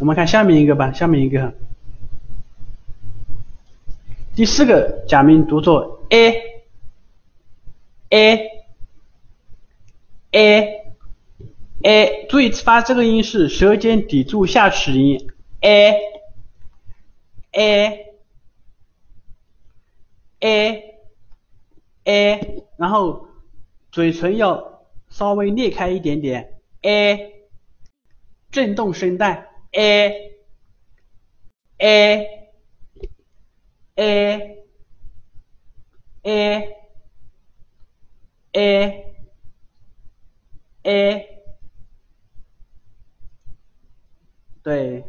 我们看下面一个吧，下面一个。第四个假名读作 a a a a，注意发这个音是舌尖抵住下齿龈 a a a a，然后嘴唇要稍微裂开一点点。A，震动声带。A a。a a a a 对，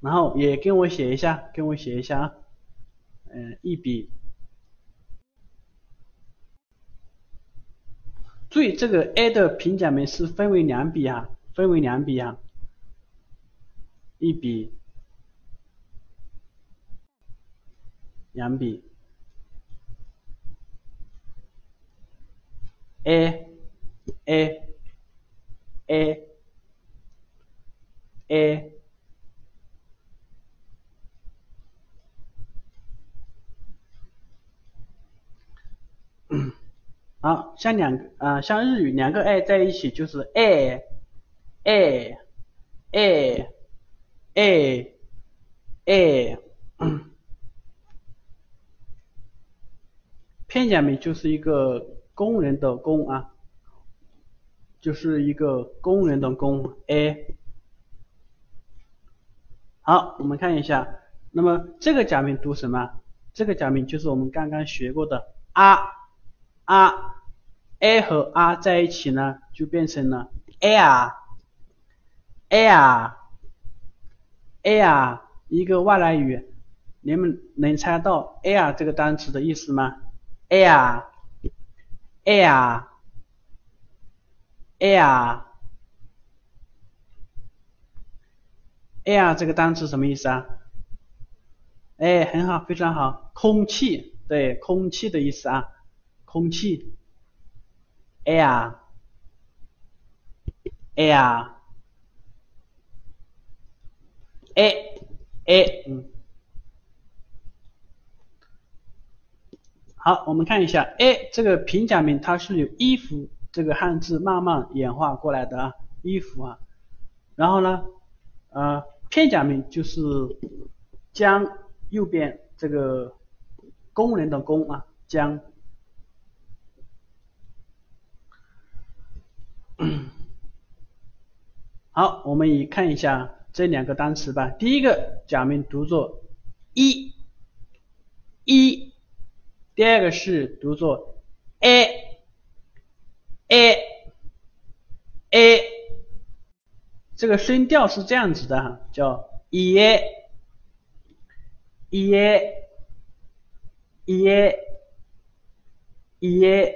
然后也跟我写一下，跟我写一下啊，嗯，一笔，注意这个 a 的平假名是分为两笔啊，分为两笔啊，一笔。两笔，a a a a，好像两个啊，像日语两个 a 在一起就是 a a a a a。片假名就是一个工人的工啊，就是一个工人的工 a。好，我们看一下，那么这个假名读什么？这个假名就是我们刚刚学过的啊啊，a 和啊在一起呢，就变成了 air air air，一个外来语，你们能猜到 air 这个单词的意思吗？air air air air 这个单词什么意思啊？哎，很好，非常好，空气，对，空气的意思啊，空气，air a a 嗯。好，我们看一下，a 这个平假名它是由衣服这个汉字慢慢演化过来的啊，衣服啊，然后呢，呃，片假名就是将右边这个工人的工啊，将，好，我们也看一下这两个单词吧，第一个假名读作一，一。第二个是读作 a a a，这个声调是这样子的哈，叫 e a e a e a e a，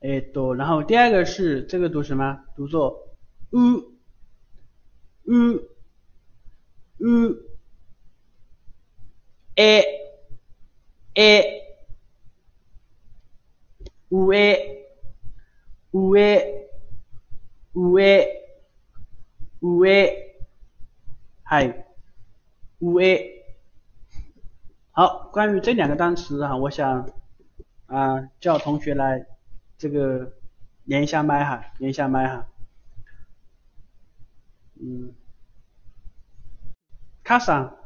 哎，读，然后第二个是这个读什么？读作 u u u a。a 五 a 五 a 五 a 五 a 嗨五 a 好，关于这两个单词啊，我想啊叫同学来这个连一下麦哈，连一下麦哈，嗯，卡上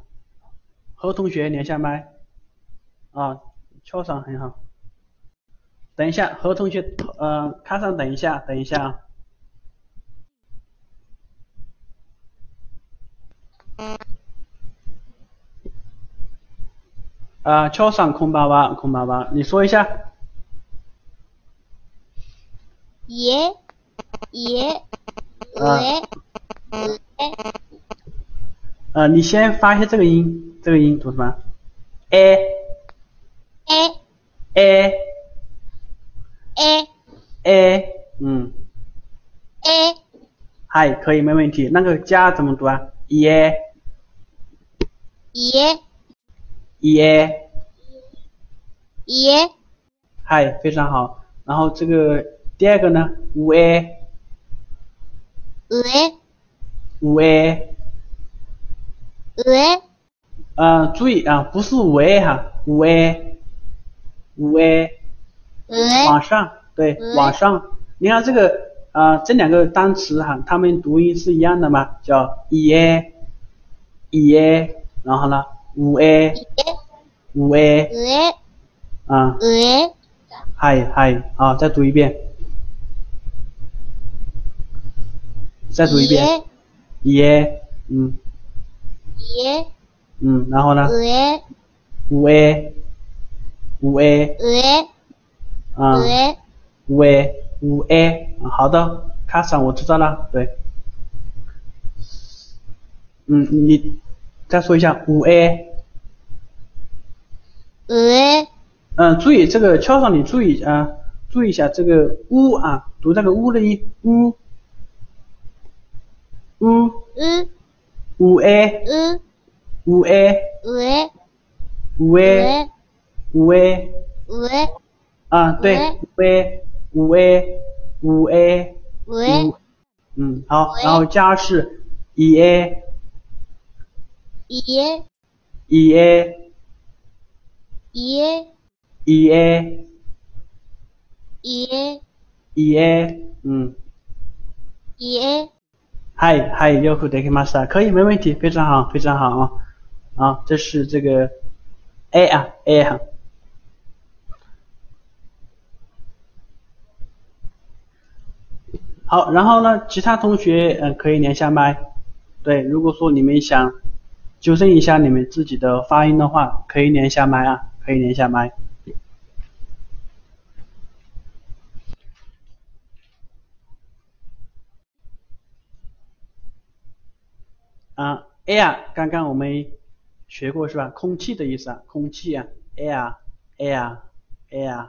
何同学连下麦。啊，敲上很好。等一下，何同学，呃，卡上等一下，等一下啊。啊，敲上空巴巴，空巴巴，你说一下。耶耶耶耶。呃，你先发一下这个音，这个音读什么？a。a a a a，嗯。a 嗨，可以没问题。那个加怎么读啊？e e e e 嗨，非常好。然后这个第二个呢？五 a 왜, 五 a，喂，啊，注意啊，不是五 a 哈，五 a，五 a，往上，对，往上。你看这个啊，这两个单词哈，它们读音是一样的吗？叫 e a，e a，然后呢，五 a，五 a，啊，嗨嗨，好，再读一遍，再读一遍。耶嗯。耶。嗯然后呢？喂五 a 五 a 喂啊。五 a 五 a 好的卡上我知道了对。嗯你再说一下五 a 喂嗯注意这个敲上你注意啊注意一下这个呜啊读这个呜的音呜五五五 A 五五 A 五 A 五 A 五 A 五 A 啊，对，五 A 五 A 五 A 五 A，嗯，好，然后加是一 A 一 A 一 A 一 A 一 A 一 A 一 A，嗯，一 A。嗨嗨，よくできました，可以，没问题，非常好，非常好啊，啊，这是这个 A 啊 A 啊。好，然后呢，其他同学嗯、呃可以连下麦。对，如果说你们想纠正一下你们自己的发音的话，可以连下麦啊，可以连下麦。 啊，air，刚刚我们学过是吧？空气的意思啊，空气啊，air，air，air。